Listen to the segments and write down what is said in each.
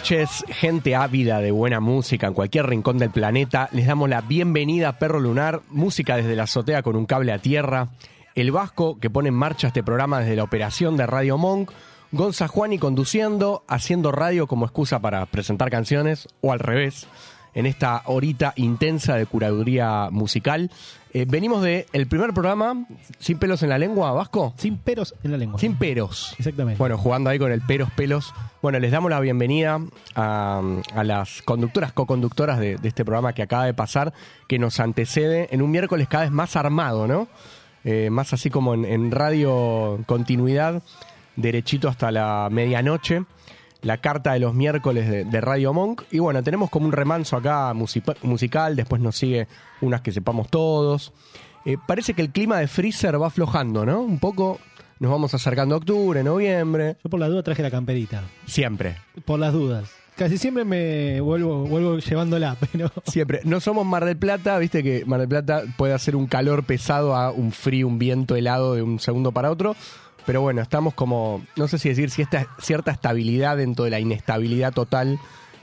Noches, gente ávida de buena música en cualquier rincón del planeta. Les damos la bienvenida a Perro Lunar, música desde la azotea con un cable a tierra. El Vasco que pone en marcha este programa desde la operación de Radio Monk. Gonza Juani conduciendo, haciendo radio como excusa para presentar canciones, o al revés, en esta horita intensa de curaduría musical. Eh, venimos de el primer programa, Sin pelos en la lengua, Vasco. Sin peros en la lengua. Sin peros. Exactamente. Bueno, jugando ahí con el peros pelos. Bueno, les damos la bienvenida a, a las conductoras, co-conductoras de, de este programa que acaba de pasar, que nos antecede en un miércoles cada vez más armado, ¿no? Eh, más así como en, en radio continuidad, derechito hasta la medianoche. La carta de los miércoles de, de Radio Monk. Y bueno, tenemos como un remanso acá musical, después nos sigue unas que sepamos todos. Eh, parece que el clima de Freezer va aflojando, ¿no? Un poco nos vamos acercando a octubre, noviembre. Yo por la duda traje la camperita. Siempre, Por las dudas. Casi siempre me vuelvo, vuelvo llevándola, pero siempre. No somos Mar del Plata, viste que Mar del Plata puede hacer un calor pesado a un frío, un viento helado de un segundo para otro. Pero bueno, estamos como, no sé si decir, si esta cierta estabilidad dentro de la inestabilidad total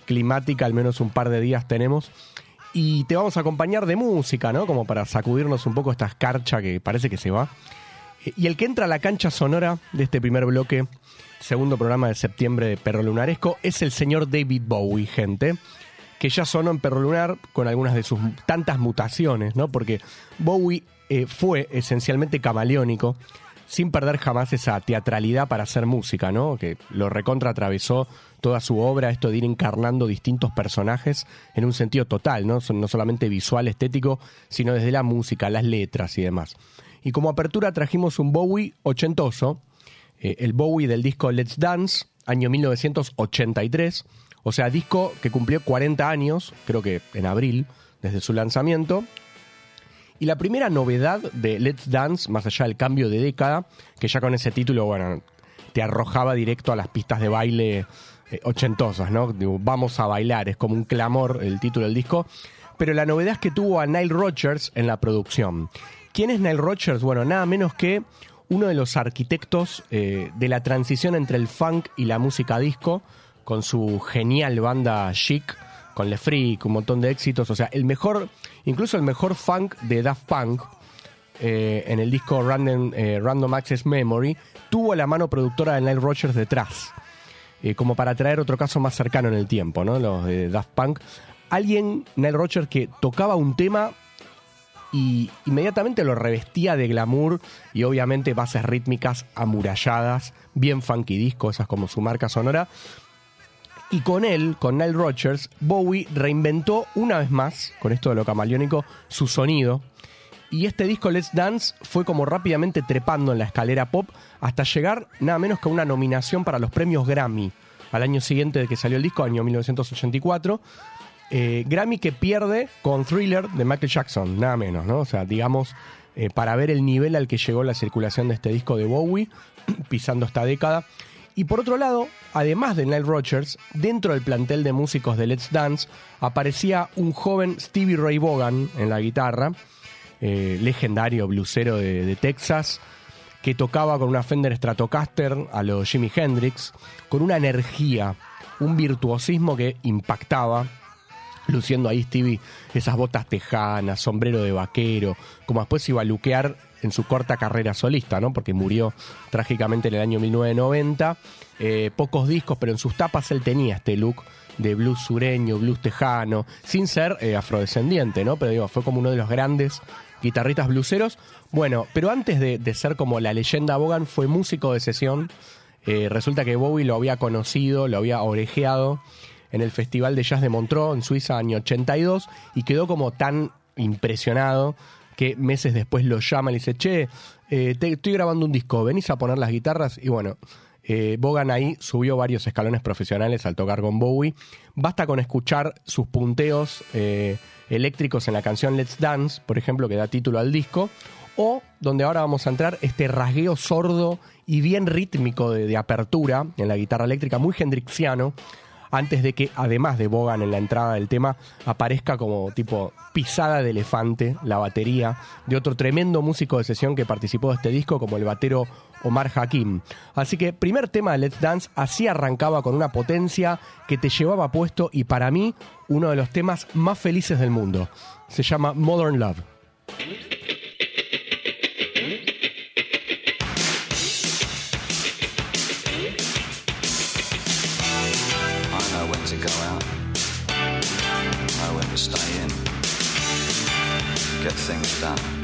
climática, al menos un par de días tenemos. Y te vamos a acompañar de música, ¿no? Como para sacudirnos un poco esta escarcha que parece que se va. Eh, Y el que entra a la cancha sonora de este primer bloque, segundo programa de septiembre de Perro Lunaresco, es el señor David Bowie, gente, que ya sonó en Perro Lunar con algunas de sus tantas mutaciones, ¿no? Porque Bowie eh, fue esencialmente camaleónico, sin perder jamás esa teatralidad para hacer música, ¿no? Que lo recontra atravesó toda su obra, esto de ir encarnando distintos personajes en un sentido total, ¿no? No solamente visual, estético, sino desde la música, las letras y demás. Y como apertura trajimos un Bowie ochentoso, eh, el Bowie del disco Let's Dance, año 1983, o sea, disco que cumplió 40 años, creo que en abril, desde su lanzamiento. Y la primera novedad de Let's Dance, más allá del cambio de década, que ya con ese título, bueno, te arrojaba directo a las pistas de baile eh, ochentosas, ¿no? Vamos a bailar, es como un clamor el título del disco. Pero la novedad es que tuvo a Nile Rodgers en la producción. ¿Quién es Nile Rodgers? Bueno, nada menos que uno de los arquitectos eh, de la transición entre el funk y la música disco, con su genial banda Chic, con Le Freak, un montón de éxitos. O sea, el mejor, incluso el mejor funk de Daft Punk, eh, en el disco Random, Random Access Memory, tuvo la mano productora de Nile Rodgers detrás. Eh, como para traer otro caso más cercano en el tiempo, ¿no? Los de Daft Punk. Alguien, Nile Rodgers, que tocaba un tema y inmediatamente lo revestía de glamour y obviamente bases rítmicas amuralladas, bien funky disco, esa es como su marca sonora. Y con él, con Nile Rodgers, Bowie reinventó una vez más, con esto de lo camaleónico, su sonido. Y este disco Let's Dance fue como rápidamente trepando en la escalera pop hasta llegar nada menos que a una nominación para los premios Grammy al año siguiente de que salió el disco, año 1984. Eh, Grammy que pierde con Thriller de Michael Jackson, nada menos, ¿no? O sea, digamos, eh, para ver el nivel al que llegó la circulación de este disco de Bowie, pisando esta década. Y por otro lado, además de Nile Rodgers, dentro del plantel de músicos de Let's Dance aparecía un joven Stevie Ray Vaughan en la guitarra, eh, legendario blusero de, Texas, que tocaba con una Fender Stratocaster a los Jimi Hendrix, con una energía, un virtuosismo que impactaba luciendo ahí Stevie esas botas tejanas, sombrero de vaquero, como después iba a luquear en su corta carrera solista, ¿no? Porque murió trágicamente en el año 1990. Eh, pocos discos, pero en sus tapas él tenía este look de blues sureño, blues tejano, sin ser eh, afrodescendiente, ¿no? Pero digo, fue como uno de los grandes guitarristas bluseros. Bueno, pero antes de, de ser como la leyenda Bogan, fue músico de sesión Eh, resulta que Bowie lo había conocido, lo había orejeado en el Festival de Jazz de Montreux en Suiza año 82 y quedó como tan impresionado que meses después lo llama y le dice, che, eh, te- estoy grabando un disco, venís a poner las guitarras y bueno, eh, Bogan ahí subió varios escalones profesionales al tocar con Bowie. Basta con escuchar sus punteos eh, eléctricos en la canción Let's Dance, por ejemplo, que da título al disco, o donde ahora vamos a entrar, este rasgueo sordo y bien rítmico de, de apertura en la guitarra eléctrica, muy hendrixiano, antes de que, además de Bogan en la entrada del tema, aparezca como tipo pisada de elefante la batería de otro tremendo músico de sesión que participó de este disco, como el batero Omar Hakim. Así que, primer tema de Let's Dance, así arrancaba con una potencia que te llevaba puesto y para mí, uno de los temas más felices del mundo. Se llama Modern Love. Things done.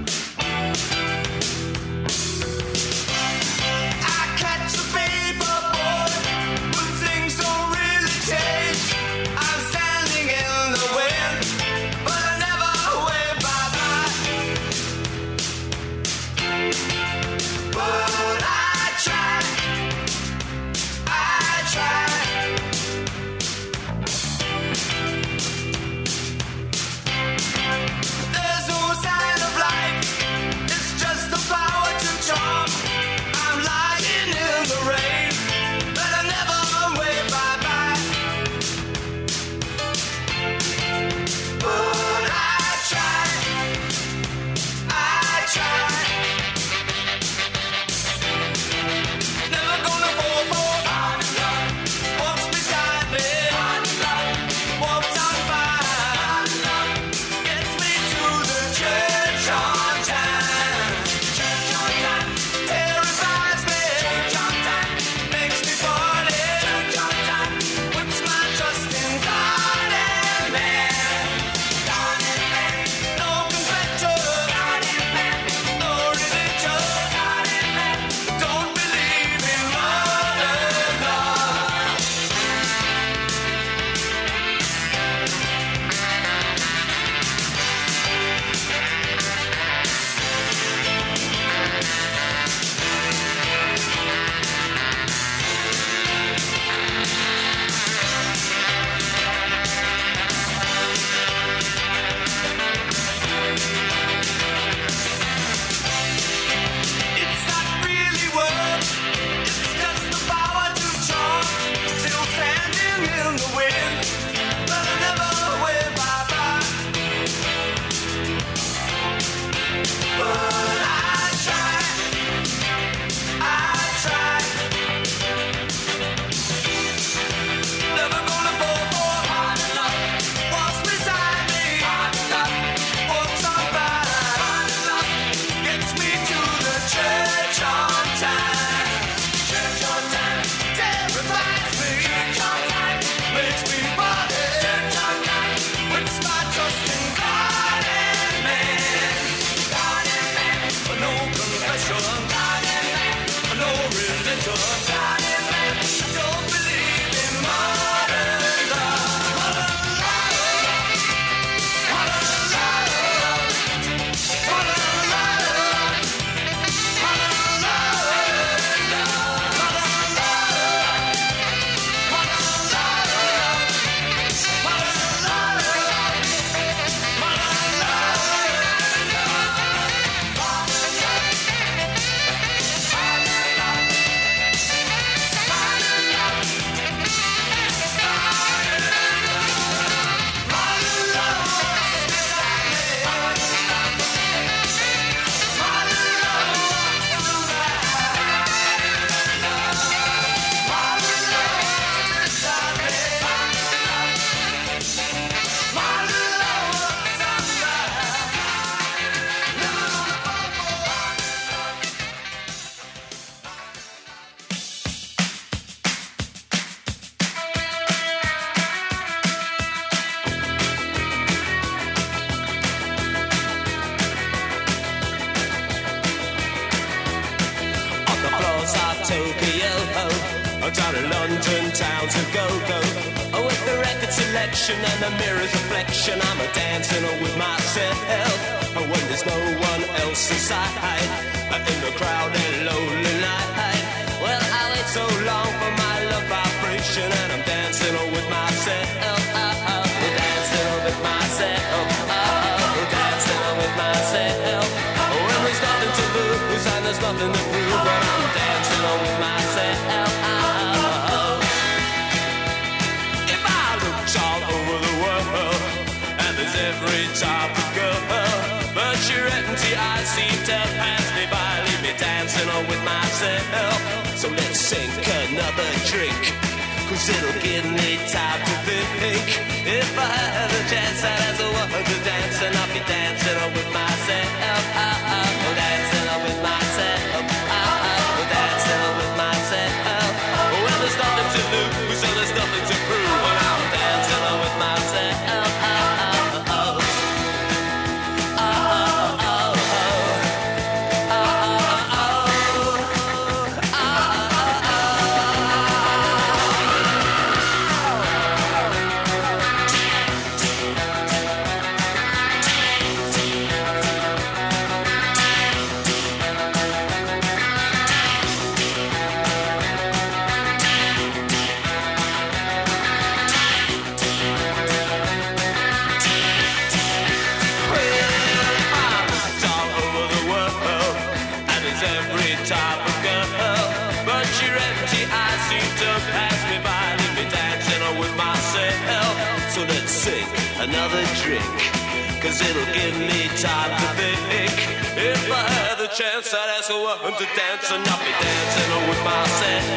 dance, oh, uh, I'm to dance, and I'll be dancing oh, with myself.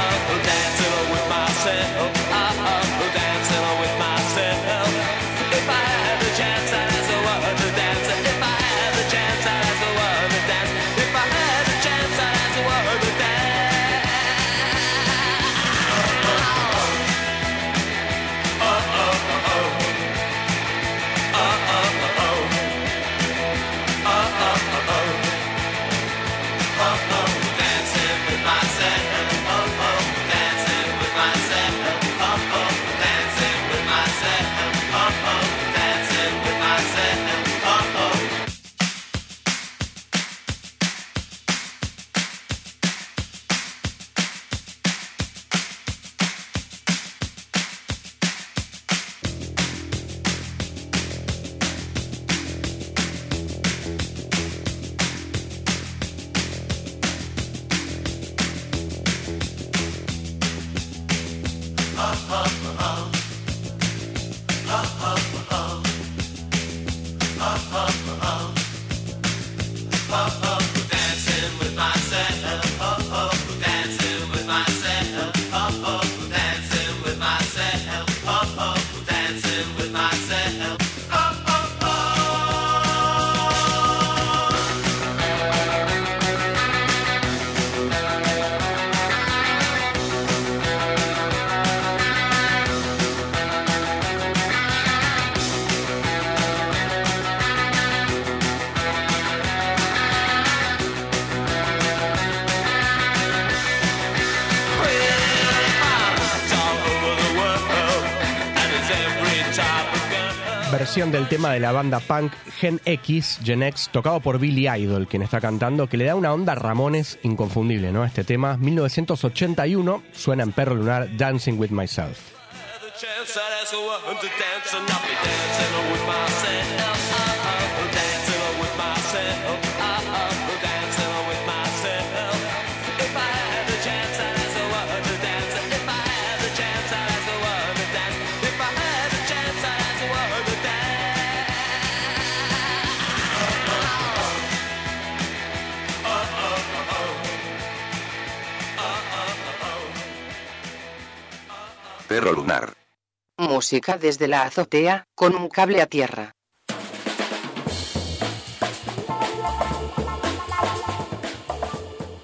I'm dancing oh, with myself. I'm dancing oh, with myself. el tema de la banda punk Gen X, Gen X, tocado por Billy Idol, quien está cantando, que le da una onda Ramones inconfundible, ¿no? Este tema, 1981, suena en Perro Lunar, Dancing with Myself. perro lunar. Música desde la azotea, con un cable a tierra.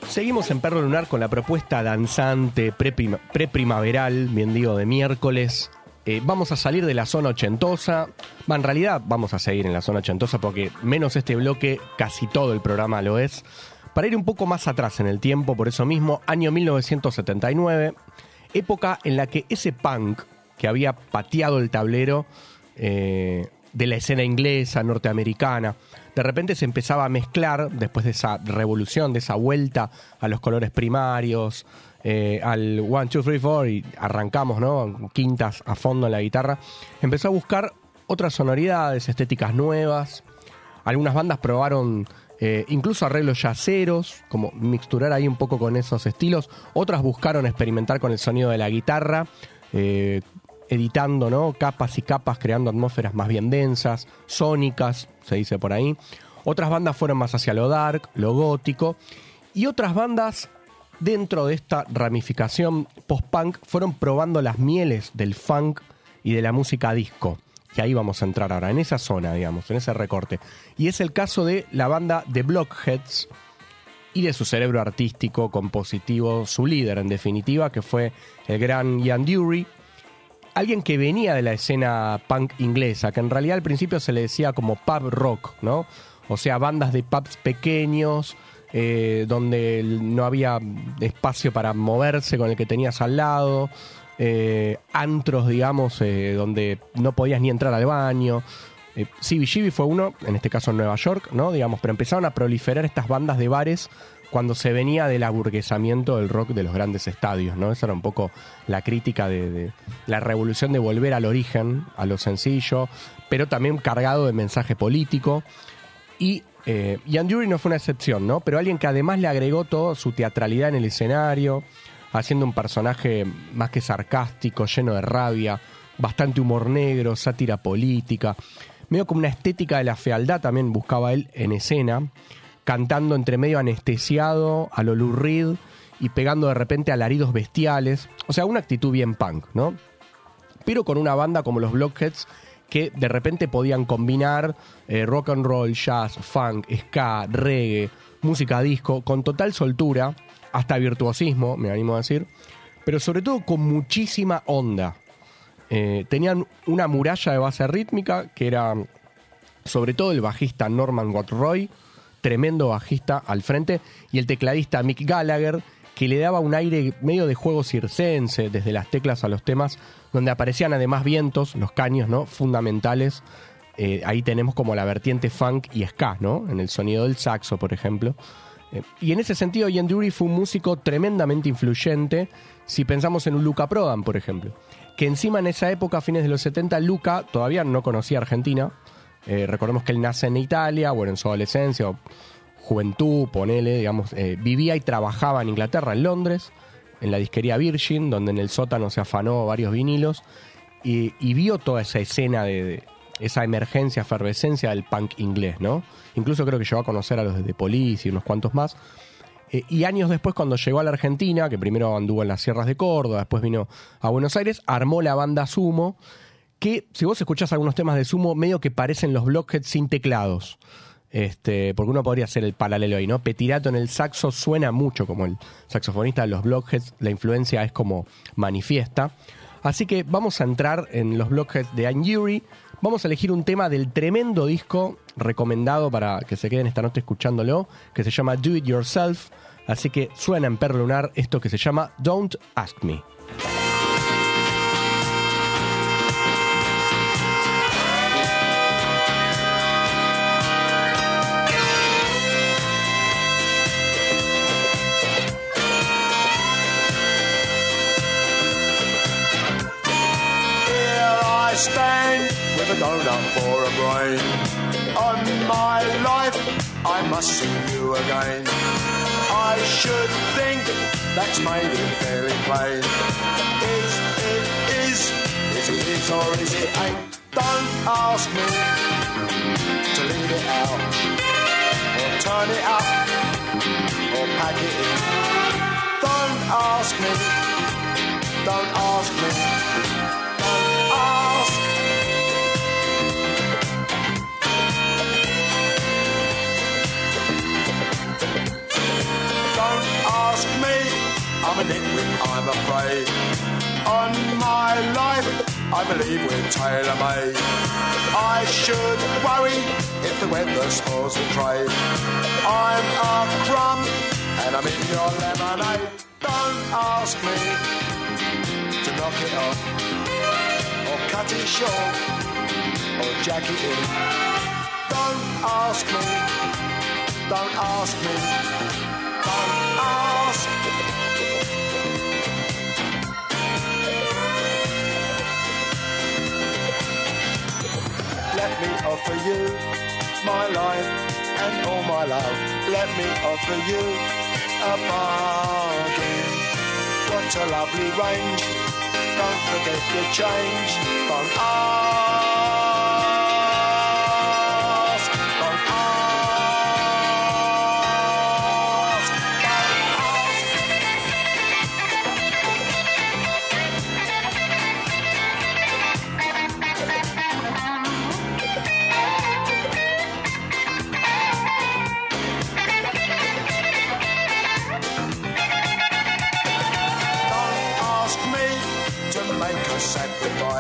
Seguimos en Perro Lunar con la propuesta danzante preprimaveral, pre bien digo, de miércoles. Eh, vamos a salir de la zona ochentosa. Bah, en realidad vamos a seguir en la zona ochentosa porque menos este bloque, casi todo el programa lo es. Para ir un poco más atrás en el tiempo, por eso mismo, año 1979 época en la que ese punk que había pateado el tablero eh, de la escena inglesa, norteamericana, de repente se empezaba a mezclar, después de esa revolución, de esa vuelta a los colores primarios, eh, al 1, 2, 3, 4 y arrancamos, ¿no? Quintas a fondo en la guitarra, empezó a buscar otras sonoridades, estéticas nuevas. Algunas bandas probaron eh, incluso arreglos yaceros, como mixturar ahí un poco con esos estilos. Otras buscaron experimentar con el sonido de la guitarra, eh, editando ¿no? capas y capas, creando atmósferas más bien densas, sónicas, se dice por ahí. Otras bandas fueron más hacia lo dark, lo gótico. Y otras bandas dentro de esta ramificación post-punk fueron probando las mieles del funk y de la música disco. Y ahí vamos a entrar ahora, en esa zona, digamos, en ese recorte. Y es el caso de la banda The Blockheads y de su cerebro artístico, compositivo, su líder en definitiva, que fue el gran Ian Dury. Alguien que venía de la escena punk inglesa, que en realidad al principio se le decía como pub rock, ¿no? O sea, bandas de pubs pequeños, eh, donde no había espacio para moverse con el que tenías al lado, eh, antros, digamos, eh, donde no podías ni entrar al baño. Eh, CBGB fue uno, en este caso en Nueva York, ¿no? Digamos, pero empezaron a proliferar estas bandas de bares cuando se venía del aburguesamiento del rock de los grandes estadios, ¿no? Esa era un poco la crítica de, la revolución de volver al origen, a lo sencillo, pero también cargado de mensaje político. Y eh, Ian Dury no fue una excepción, ¿no? Pero alguien que además le agregó toda su teatralidad en el escenario, haciendo un personaje más que sarcástico, lleno de rabia, bastante humor negro, sátira política, medio como una estética de la fealdad también buscaba él en escena, cantando entre medio anestesiado, a lo Lou Reed y pegando de repente alaridos bestiales, o sea, una actitud bien punk, ¿no? Pero con una banda como los Blockheads que de repente podían combinar eh, rock and roll, jazz, funk, ska, reggae, música disco, con total soltura, hasta virtuosismo, me animo a decir, pero sobre todo con muchísima onda. Eh, tenían una muralla de base rítmica que era sobre todo el bajista Norman Watroy, tremendo bajista al frente, y el tecladista Mick Gallagher, que le daba un aire medio de juego circense, desde las teclas a los temas, donde aparecían además vientos, los caños, ¿no? Fundamentales. Eh, ahí tenemos como la vertiente funk y ska, ¿no? En el sonido del saxo, por ejemplo. Eh, y en ese sentido, Ian Dury fue un músico tremendamente influyente, si pensamos en un Luca Prodan, por ejemplo. Que encima en esa época, a fines de los 70, Luca todavía no conocía Argentina. Eh, recordemos que él nace en Italia, bueno, en su adolescencia o juventud, ponele, digamos, eh, vivía y trabajaba en Inglaterra, en Londres, en la disquería Virgin, donde en el sótano se afanó varios vinilos y, vio toda esa escena de esa emergencia, efervescencia del punk inglés, ¿no? Incluso creo que llegó a conocer a los de The Police y unos cuantos más. Eh, y años después, cuando llegó a la Argentina, que primero anduvo en las sierras de Córdoba, después vino a Buenos Aires, armó la banda Sumo, que si vos escuchás algunos temas de Sumo, medio que parecen los Blockheads sin teclados. Este, porque uno podría hacer el paralelo ahí, ¿no? Petirato en el saxo suena mucho como el saxofonista de los Blockheads, la influencia es como manifiesta. Así que vamos a entrar en los Blockheads de Anne Yuri. Vamos a elegir un tema del tremendo disco recomendado para que se queden esta noche escuchándolo, que se llama Do It Yourself. Así que suena en Per Lunar esto que se llama Don't Ask Me. It fairly plain. Is it is, is it is or is it ain't? Don't ask me to leave it out, or turn it up, or pack it in. Don't ask me, don't ask me. I'm a nitwit, I'm afraid. On my life, I believe we're tailor made. I should worry if the weather spoils the trade. I'm a crumb and I'm in your lemonade. Don't ask me to knock it off or cut it short or jack it in. Don't ask me, don't ask me, Let me offer you my life and all my love. Let me offer you a bargain. What a lovely range. Don't forget your change. Don't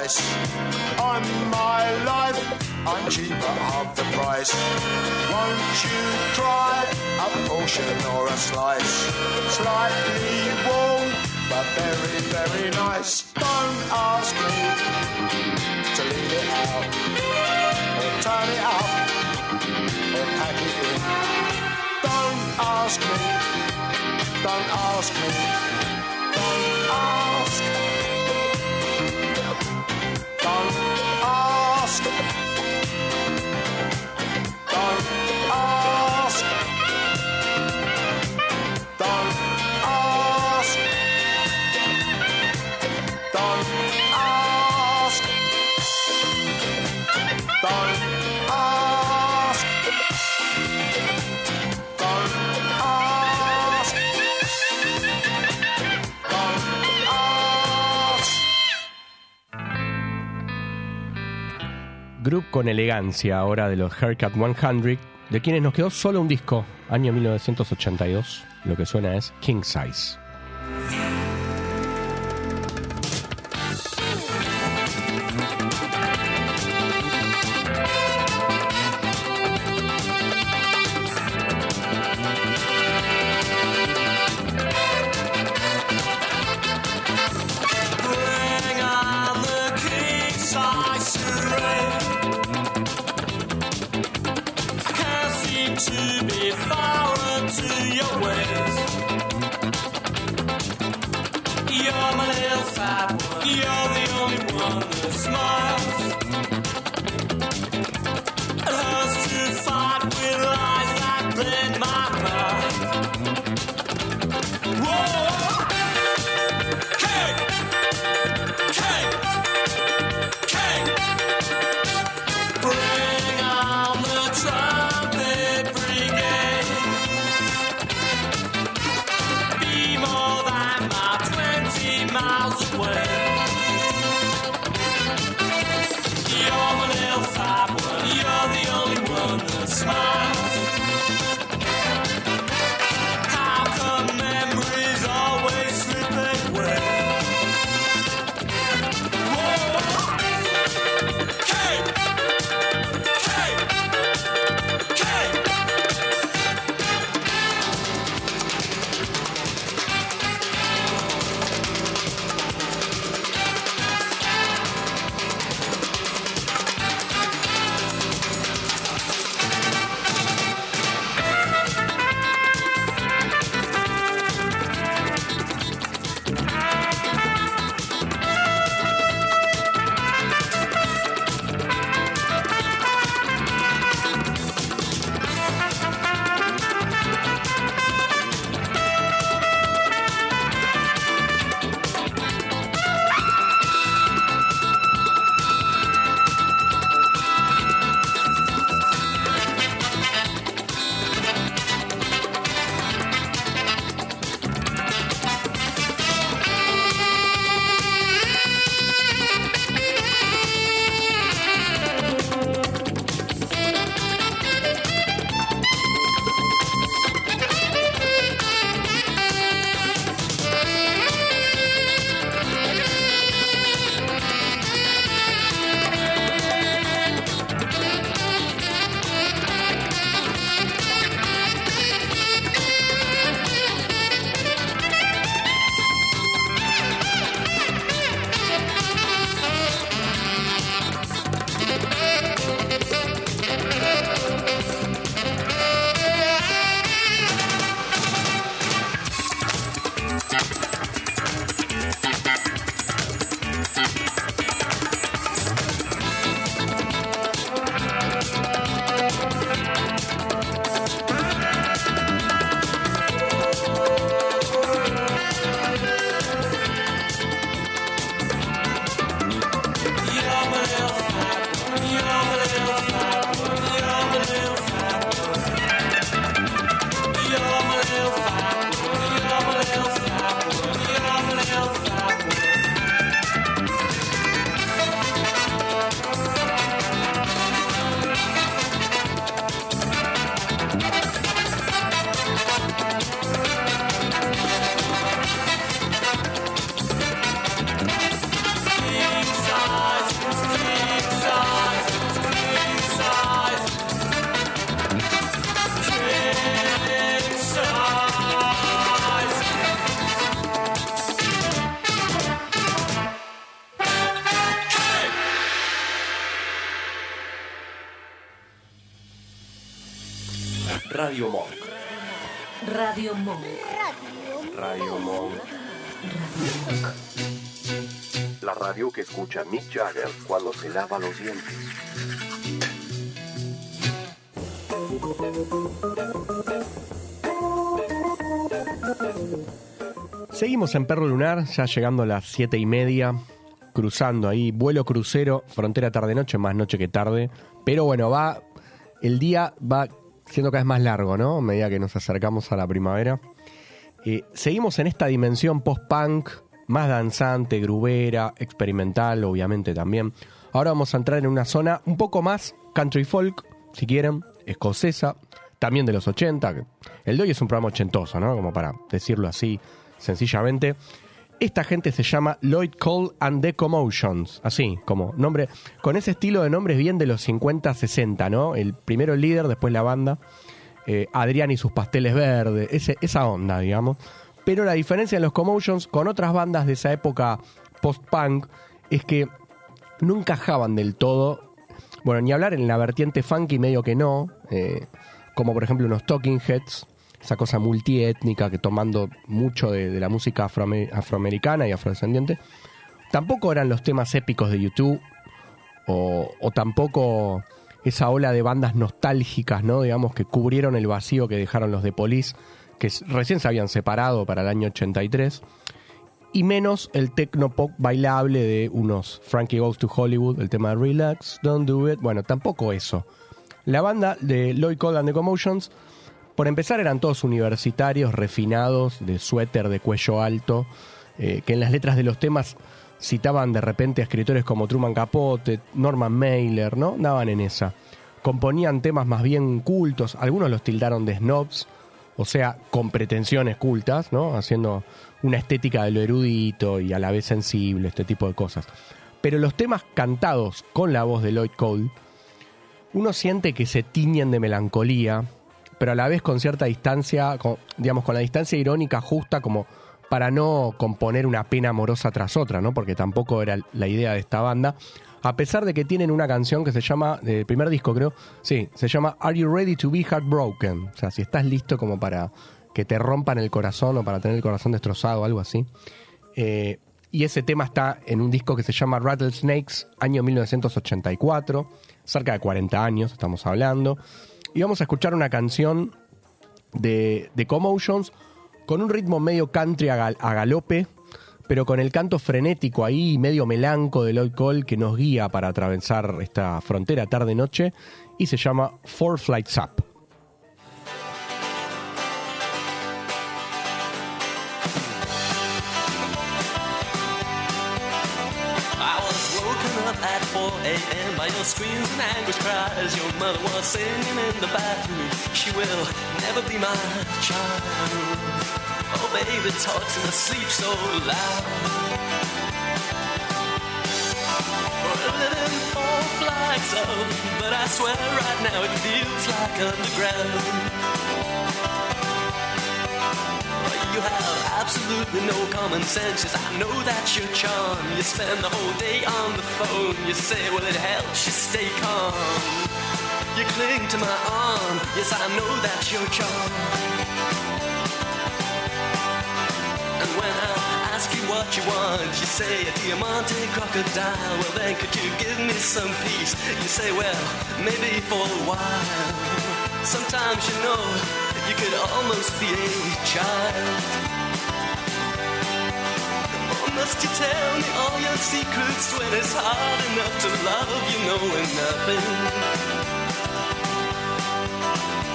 sacrifice. On my life, I'm cheaper half the price. Won't you try a portion or a slice? Slightly warm, but very, very nice. Don't ask me to leave it out, or turn it up, or pack it in. Don't ask me, don't ask me. Don't ask. Don't Con elegancia ahora de los Haircut 100, de quienes nos quedó solo un disco, año 1982. Lo que suena es King Size. Lava los dientes. Seguimos en Perro Lunar, ya llegando a las siete y media, cruzando ahí, vuelo crucero, frontera tarde-noche, más noche que tarde. Pero bueno, va, el día va siendo cada vez más largo, ¿no? A medida que nos acercamos a la primavera. Eh, seguimos en esta dimensión post-punk, más danzante, grubera, experimental, obviamente también. Ahora vamos a entrar en una zona un poco más country folk, si quieren, escocesa, también de los 80. que El de hoy es un programa ochentoso, ¿no? Como para decirlo así, sencillamente. Esta gente se llama Lloyd Cole and the Commotions, así como nombre, con ese estilo de nombres bien de los 50-60, ¿no? El primero el líder, después la banda, eh, Adrián y sus pasteles verdes, esa onda, digamos. Pero la diferencia de los Commotions con otras bandas de esa época post-punk es que no encajaban del todo. Bueno, ni hablar en la vertiente funky, medio que no. eh, como por ejemplo unos Talking Heads, esa cosa multiétnica que tomando mucho de, la música afroame- afroamericana y afrodescendiente. Tampoco eran los temas épicos de YouTube o, o tampoco esa ola de bandas nostálgicas, ¿no? Digamos, que cubrieron el vacío que dejaron los de Police, que recién se habían separado para el año 83 y menos el tecnopop bailable de unos Frankie Goes to Hollywood, el tema Relax, Don't Do It. Bueno, tampoco eso. La banda de Lloyd Cole and the Commotions, por empezar, eran todos universitarios, refinados, de suéter de cuello alto, eh, que en las letras de los temas citaban de repente a escritores como Truman Capote, Norman Mailer, ¿no? Daban en esa. Componían temas más bien cultos, algunos los tildaron de snobs, o sea, con pretensiones cultas, ¿no? Haciendo una estética de lo erudito y a la vez sensible, este tipo de cosas. Pero los temas cantados con la voz de Lloyd Cole, uno siente que se tiñen de melancolía, pero a la vez con cierta distancia, digamos, con la distancia irónica justa como para no componer una pena amorosa tras otra, ¿no? Porque tampoco era la idea de esta banda. A pesar de que tienen una canción que se llama, del primer disco creo, sí, se llama Are You Ready to Be Heartbroken? O sea, si estás listo como para que te rompan el corazón o para tener el corazón destrozado, algo así. Eh, y ese tema está en un disco que se llama Rattlesnakes, año 1984, cerca de 40 años estamos hablando. Y vamos a escuchar una canción de, de Commotions con un ritmo medio country a galope, pero con el canto frenético ahí, medio melanco de Lloyd Cole que nos guía para atravesar esta frontera tarde-noche y se llama Four Flights Up. I was woken up at 4 a.m. by your screams and anguish cries. Your mother was singing in the bathroom. She will never be my child. Oh, baby talks in her sleep so loud. We're living four flights up, but I swear right now it feels like underground. You have absolutely no common sense. Yes, I know that's your charm. You spend the whole day on the phone. You say, well, it helps you stay calm. You cling to my arm. Yes, I know that's your charm. What you want, you say a diamante crocodile. Well, then could you give me some peace? You say, well, maybe for a while. Sometimes you know you could almost be a child. Or must you tell me all your secrets when it's hard enough to love you knowing nothing?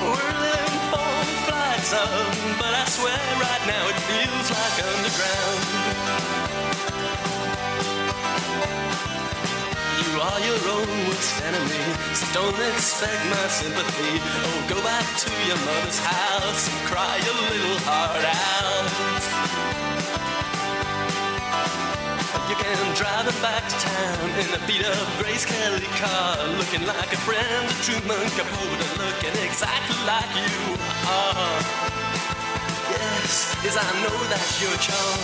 We're living four flights I swear right now it feels like underground. You are your own worst enemy, so don't expect my sympathy. Oh, go back to your mother's house and cry your little heart out. You can drive him back to town in a beat up Grace Kelly car, looking like a friend of Truman Capote, looking exactly like you are. Yes, yes, I know that's your charm.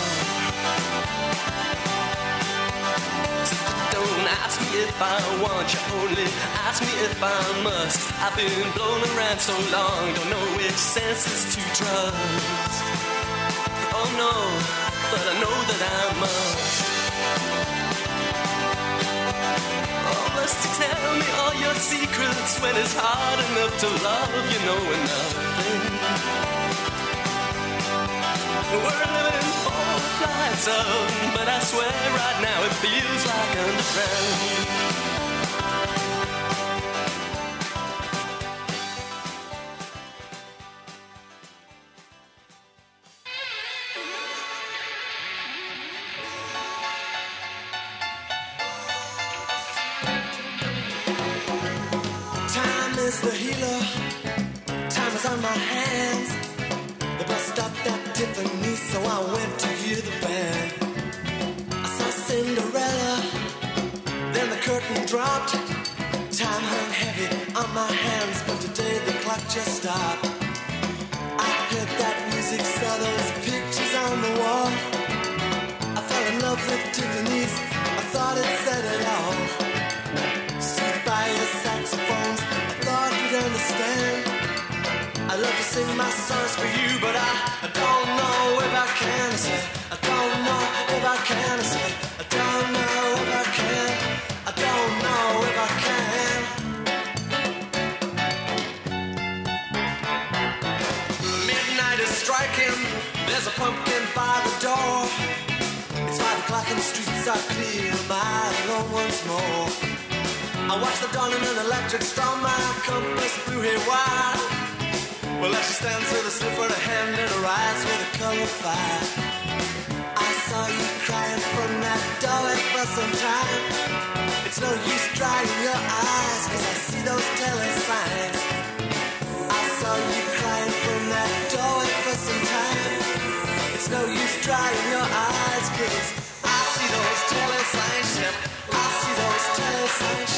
So don't ask me if I want you, only ask me if I must. I've been blown around so long, don't know which senses to trust. Oh no, but I know that I must. Oh, must you tell me all your secrets when it's hard enough to love you know nothing? We're living four flights up, but I swear right now it feels like underground. My songs for you, but I, I don't know if I can. I said, I don't know if I can. I said, I don't know if I can. I don't know if I can. Midnight is striking. There's a pumpkin by the door. It's five o'clock and the streets are clear. I alone once more? I watch the dawn in an electric storm. My compass blew haywire. Well, as she stands with a slip for a hand and her eyes with a color fire. I saw you crying from that doorway for some time. It's no use drying your eyes, cause I see those telling signs. I saw you crying from that doorway for some time. It's no use drying your eyes, cause I see those telling signs. I see those telling signs.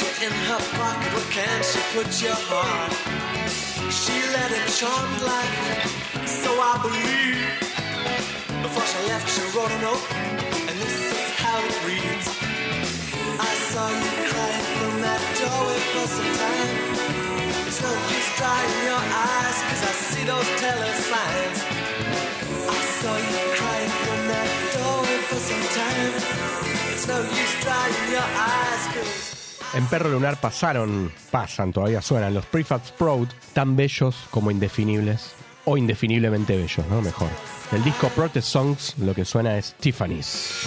You in her pocket, where can she put your heart? She led a charmed life, so I believe. Before she left, she wrote a note, and this is how it reads. I saw you crying from that doorway for some time. It's no use drying your eyes, cause I see those telling signs. I saw you crying from that doorway for some time. It's no use drying your eyes, cause En Perro Lunar pasaron, pasan, todavía suenan los Prefab Sprout, tan bellos como indefinibles, o indefiniblemente bellos, ¿no? Mejor. Del disco Protest Songs, lo que suena es Tiffany's.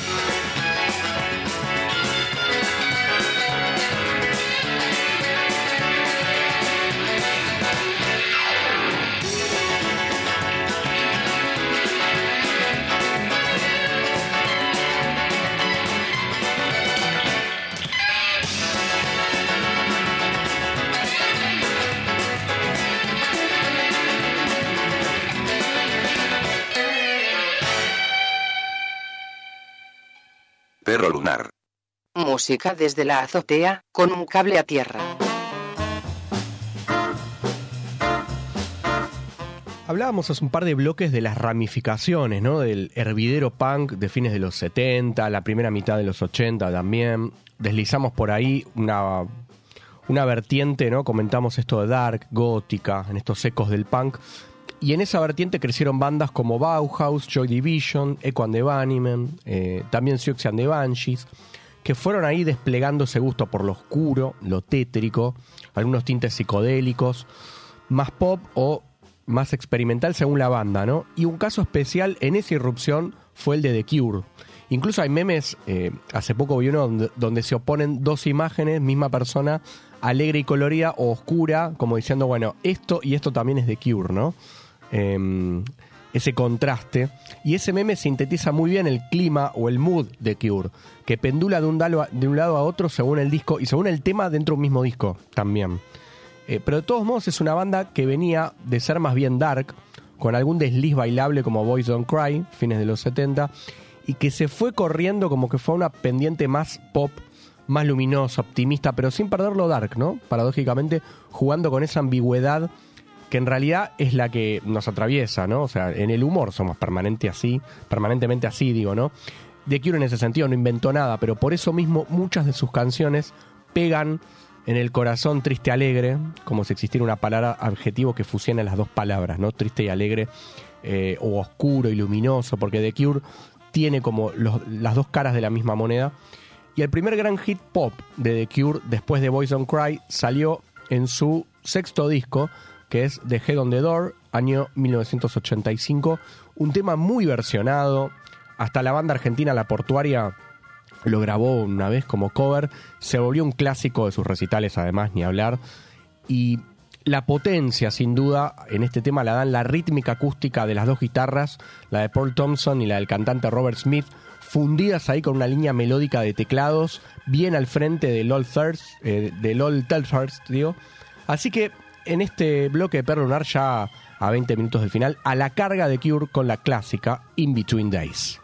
Lunar. Música desde la azotea, con un cable a tierra. Hablábamos hace un par de bloques de las ramificaciones, ¿no? Del hervidero punk de fines de los 70, la primera mitad de los 80 también. Deslizamos por ahí una, una vertiente, ¿no? Comentamos esto de dark, gótica, en estos ecos del punk. Y en esa vertiente crecieron bandas como Bauhaus, Joy Division, Echo and the Bunnymen, eh, también Siouxsie and the Banshees, que fueron ahí desplegando ese gusto por lo oscuro, lo tétrico, algunos tintes psicodélicos, más pop o más experimental según la banda, ¿no? Y un caso especial en esa irrupción fue el de The Cure. Incluso hay memes, eh, hace poco vi uno donde, donde se oponen dos imágenes, misma persona, alegre y colorida o oscura, como diciendo, bueno, esto y esto también es The Cure, ¿no? Em, ese contraste. Y ese meme sintetiza muy bien el clima o el mood de Cure, que pendula de un, lado a otro según el disco y según el tema dentro de un mismo disco también. Eh, pero de todos modos es una banda que venía de ser más bien dark, con algún desliz bailable como Boys Don't Cry, fines de los 70, y que se fue corriendo como que fue una pendiente más pop, más luminosa, optimista, pero sin perder lo dark, ¿no? Paradójicamente, jugando con esa ambigüedad que en realidad es la que nos atraviesa, ¿no? O sea, en el humor somos permanente así, permanentemente así, digo, ¿no? The Cure en ese sentido no inventó nada, pero por eso mismo muchas de sus canciones pegan en el corazón triste alegre, como si existiera una palabra adjetivo que fusione las dos palabras, ¿no? Triste y alegre, eh, o oscuro y luminoso, porque The Cure tiene como las dos caras de la misma moneda. Y el primer gran hit pop de The Cure después de Boys Don't Cry salió en su sexto disco, que es The Head on the Door, año 1985. Un tema muy versionado. Hasta la banda argentina La Portuaria lo grabó una vez como cover. Se volvió un clásico de sus recitales, además, ni hablar. Y la potencia, sin duda, en este tema la dan la rítmica acústica de las dos guitarras, la de Paul Thompson y la del cantante Robert Smith, fundidas ahí con una línea melódica de teclados, bien al frente de LOL Thirst, eh, de LOL Telthurst, digo. Así que en este bloque de Perro ya a 20 minutos del final, a la carga de Cure con la clásica In Between Days.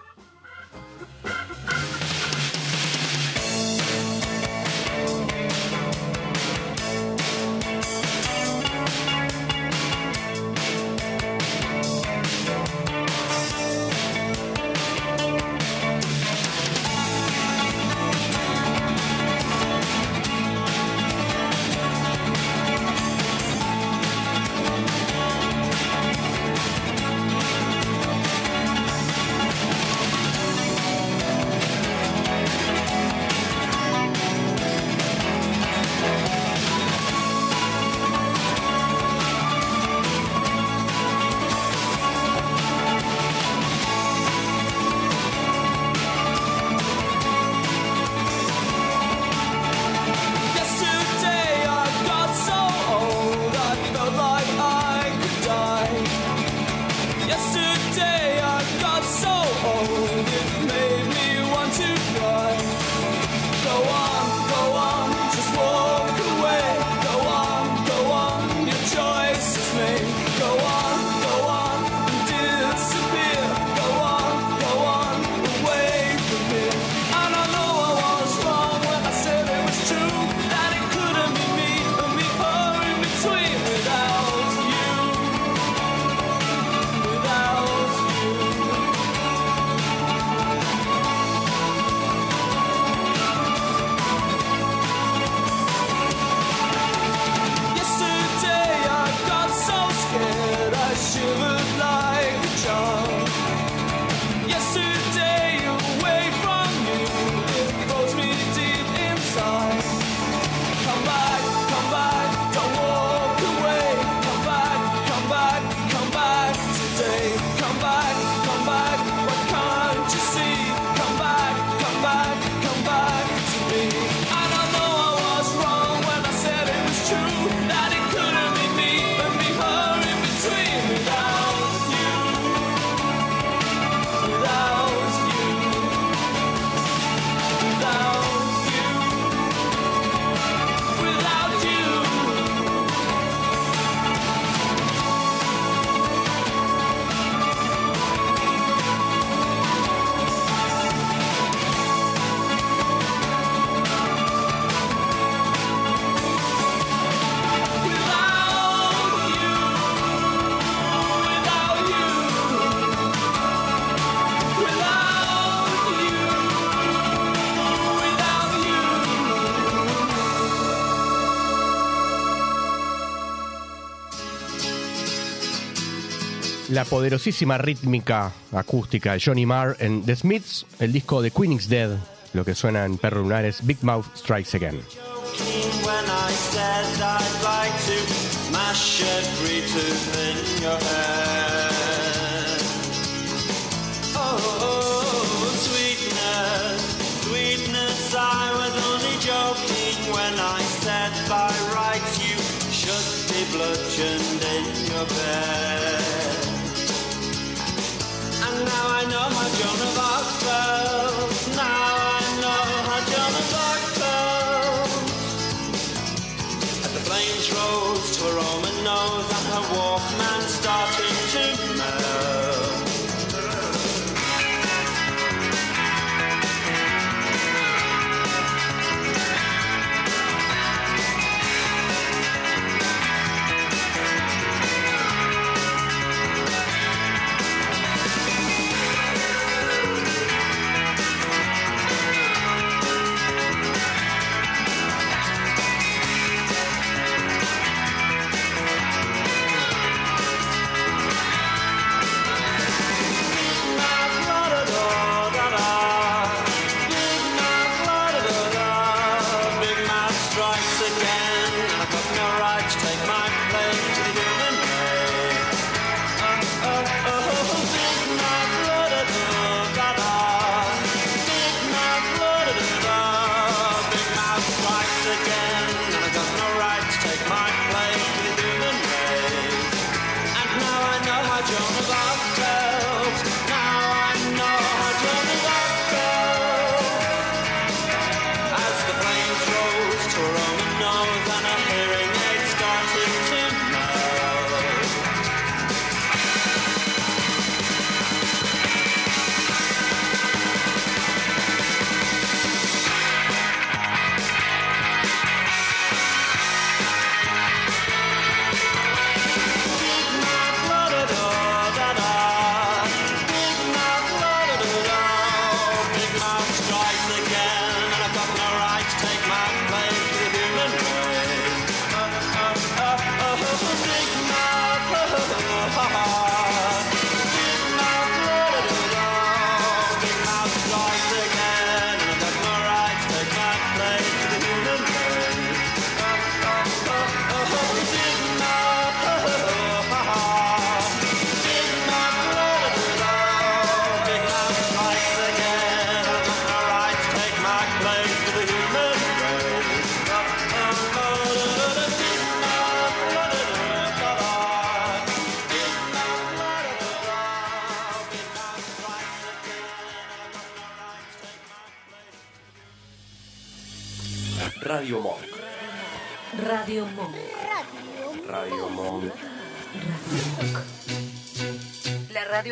La poderosísima rítmica acústica de Johnny Marr en The Smiths, el disco de Queen is Dead, Lo que suena en Perro Lunar es Big Mouth Strikes Again.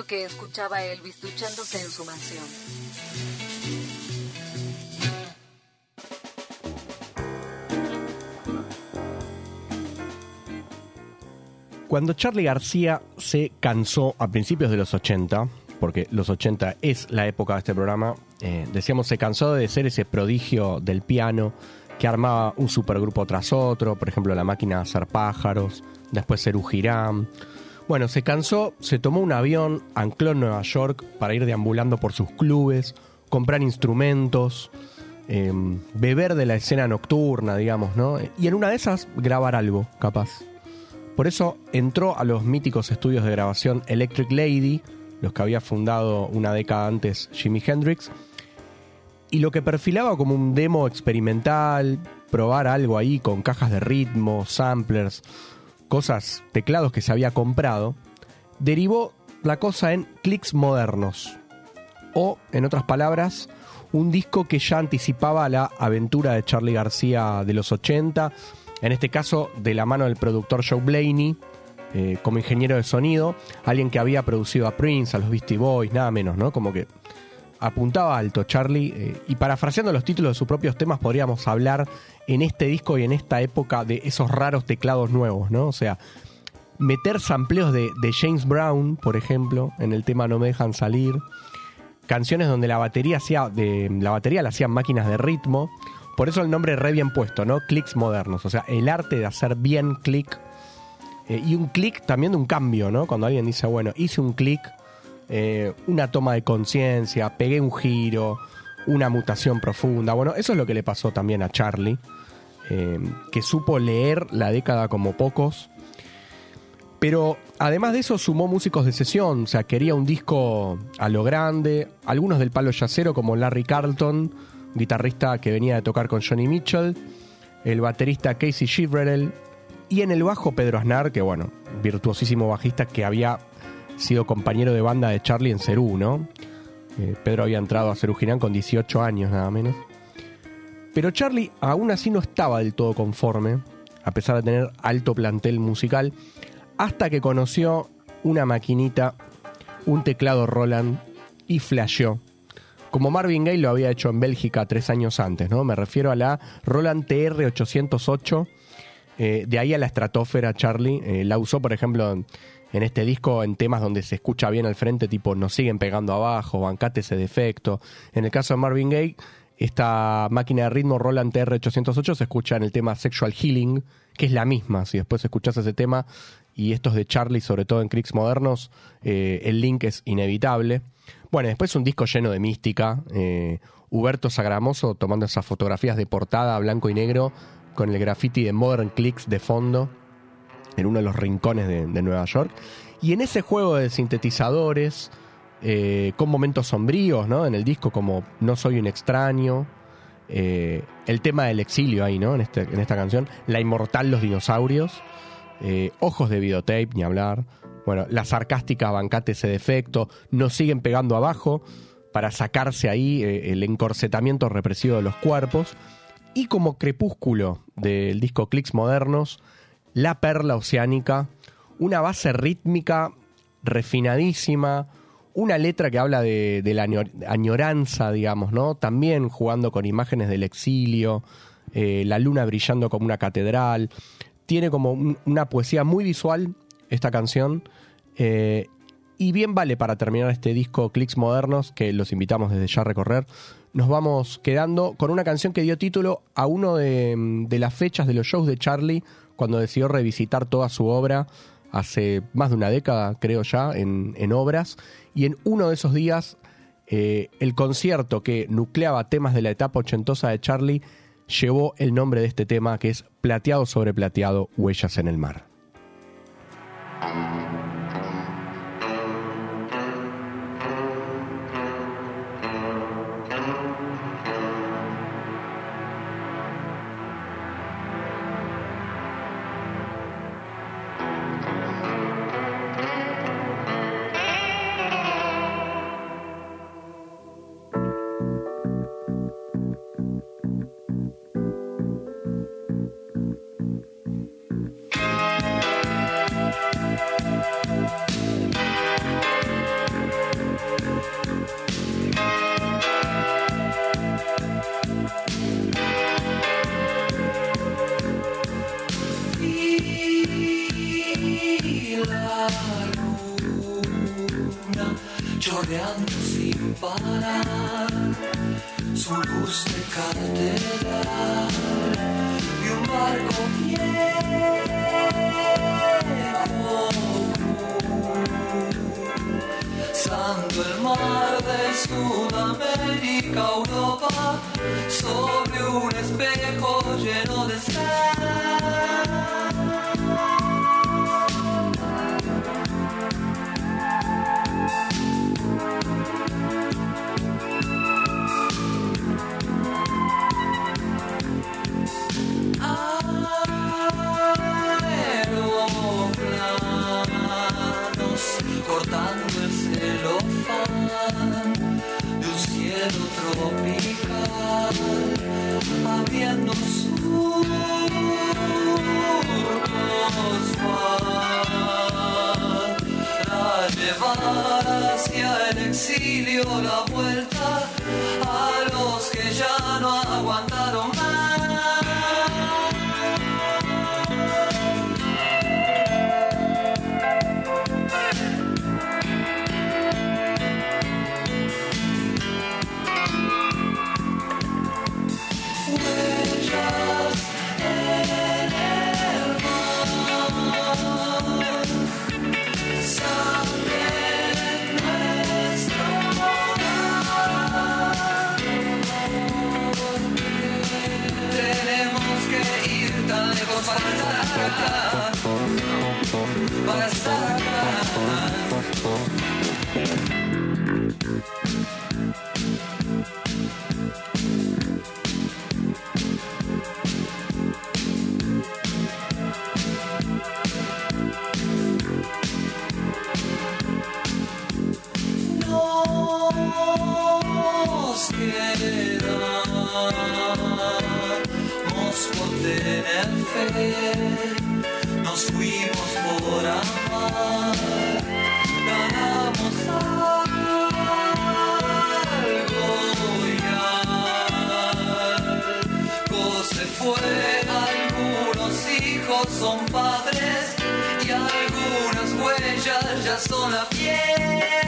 Que escuchaba Elvis duchándose en su mansión. Cuando Charlie García se cansó a principios de los 80, porque los 80 es la época de este programa, eh, decíamos, se cansó de ser ese prodigio del piano que armaba un supergrupo tras otro, por ejemplo, la máquina de hacer pájaros, después Serú Girán. Bueno, se cansó, se tomó un avión, ancló en Nueva York para ir deambulando por sus clubes, comprar instrumentos, eh, beber de la escena nocturna, digamos, ¿no? Y en una de esas grabar algo, capaz. Por eso entró a los míticos estudios de grabación Electric Lady, los que había fundado una década antes Jimi Hendrix, y lo que perfilaba como un demo experimental, probar algo ahí con cajas de ritmo, samplers, cosas, teclados que se había comprado, derivó la cosa en clics modernos, o, en otras palabras, un disco que ya anticipaba la aventura de Charlie García de los 80, en este caso de la mano del productor Joe Blaney, eh, como ingeniero de sonido, alguien que había producido a Prince, a los Beastie Boys, nada menos, ¿no? Como que apuntaba alto Charlie, eh, y parafraseando los títulos de sus propios temas, podríamos hablar en este disco y en esta época de esos raros teclados nuevos, ¿no? O sea, meter sampleos de, James Brown, por ejemplo, en el tema No me dejan salir, canciones donde la batería hacía la batería la hacían máquinas de ritmo. Por eso el nombre re bien puesto, ¿no? Clicks modernos. O sea, el arte de hacer bien clic. eh, y un clic también de un cambio, ¿no? Cuando alguien dice, bueno, hice un clic, eh, una toma de conciencia, pegué un giro, una mutación profunda. Bueno, eso es lo que le pasó también a Charlie, eh, que supo leer la década como pocos. Pero además de eso sumó músicos de sesión, o sea, quería un disco a lo grande, algunos del palo yacero como Larry Carlton, guitarrista que venía de tocar con Johnny Mitchell, el baterista Casey Chivrell y en el bajo Pedro Aznar, que bueno, virtuosísimo bajista que había sido compañero de banda de Charlie en Cerú, ¿no? Eh, Pedro había entrado a Cerú Girán con 18 años nada menos. Pero Charlie aún así no estaba del todo conforme, a pesar de tener alto plantel musical, hasta que conoció una maquinita, un teclado Roland y flasheó. Como Marvin Gaye lo había hecho en Bélgica tres años antes, ¿no? Me refiero a la Roland TR-808. Eh, de ahí a la estratosfera, Charlie. eh, la usó, por ejemplo, en, este disco en temas donde se escucha bien al frente, tipo Nos siguen pegando abajo, Bancate ese defecto. En el caso de Marvin Gaye, esta máquina de ritmo Roland TR-808 se escucha en el tema Sexual Healing, que es la misma. Si después escuchas ese tema y estos de Charlie, sobre todo en Clicks modernos, eh, el link es inevitable. Bueno, después un disco lleno de mística. Huberto Sagramoso tomando esas fotografías de portada blanco y negro con el graffiti de Modern Clicks de fondo en uno de los rincones de, Nueva York. Y en ese juego de sintetizadores, eh, con momentos sombríos, ¿no? En el disco como No soy un extraño, eh, el tema del exilio ahí, ¿no? En, este- esta canción, La inmortal Los dinosaurios, eh, Ojos de videotape, ni hablar. Bueno, la sarcástica Bancate ese defecto, nos siguen pegando abajo para sacarse ahí el encorsetamiento represivo de los cuerpos. Y como crepúsculo del disco Clicks Modernos, La Perla Oceánica, una base rítmica refinadísima, una letra que habla de, la añor- añoranza, digamos, ¿no? También jugando con imágenes del exilio, eh, la luna brillando como una catedral. Tiene como un- una poesía muy visual esta canción. eh, y bien vale para terminar este disco Clicks Modernos, que los invitamos desde ya a recorrer. Nos vamos quedando con una canción que dio título a uno de, las fechas de los shows de Charlie, cuando decidió revisitar toda su obra hace más de una década, creo ya, en, en obras. Y en uno de esos días, eh, el concierto que nucleaba temas de la etapa ochentosa de Charlie llevó el nombre de este tema, que es Plateado sobre Plateado, Huellas en el Mar. Cielo tropical, abriendo surcos para llevar hacia el exilio la vuelta a los que ya no aguantaron más. nos por tener fe, nos fuimos por amar, ganamos algo ya. Algo se fue, algunos hijos son padres y algunas huellas ya son la piel.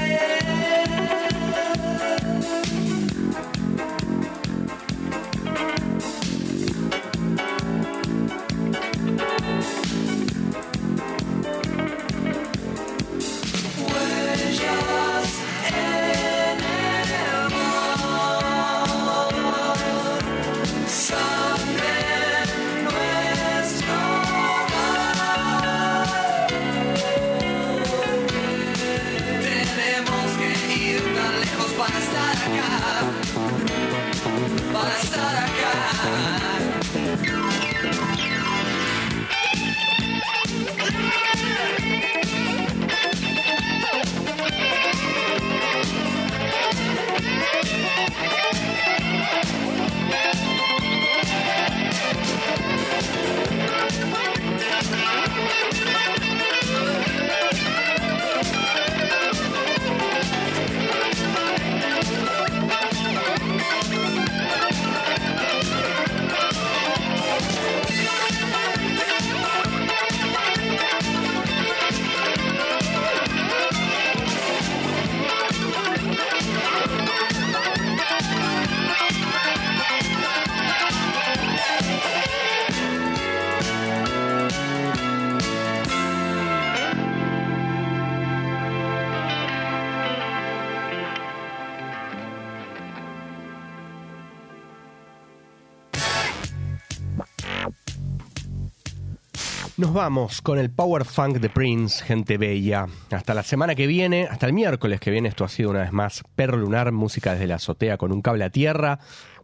Vamos con el Power Funk de Prince, gente bella. Hasta la semana que viene, hasta el miércoles que viene, esto ha sido una vez más Perro Lunar, música desde la azotea con un cable a tierra.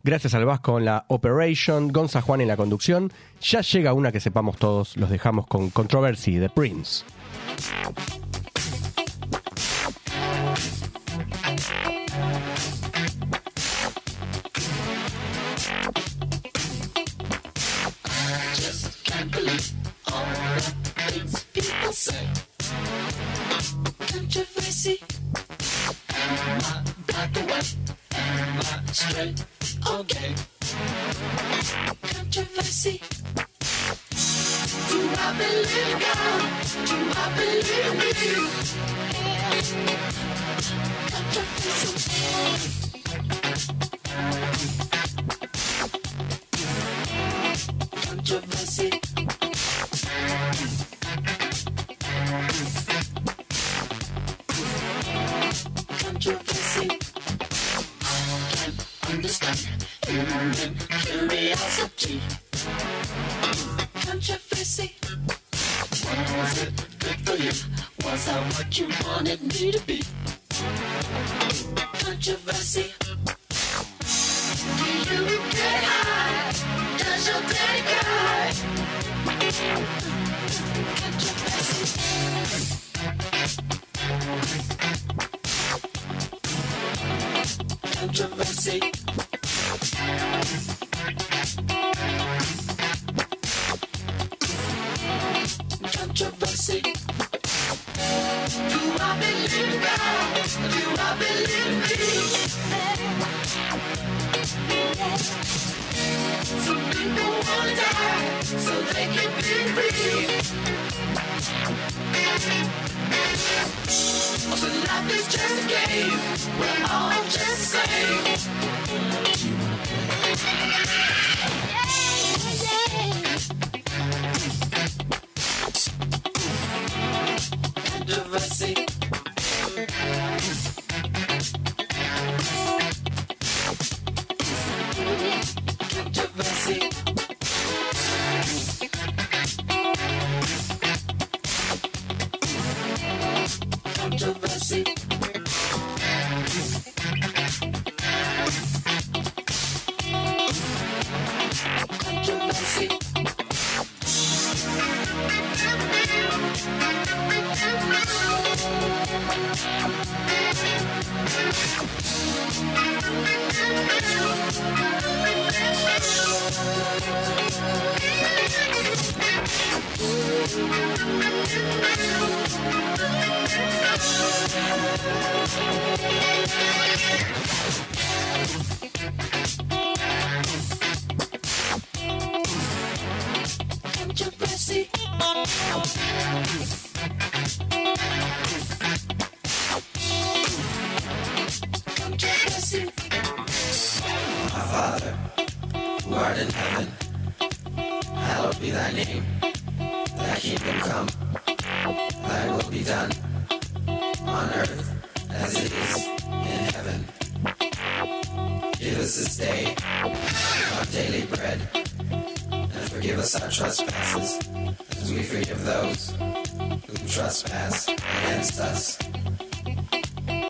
Gracias al Vasco en la Operation, Gonza Juan en la conducción. Ya llega una que sepamos todos, los dejamos con Controversy de Prince. Straight or gay? Controversy. Do I believe God? Do I believe in me? Controversy. Life is just a game. We're all just the same. Controversy.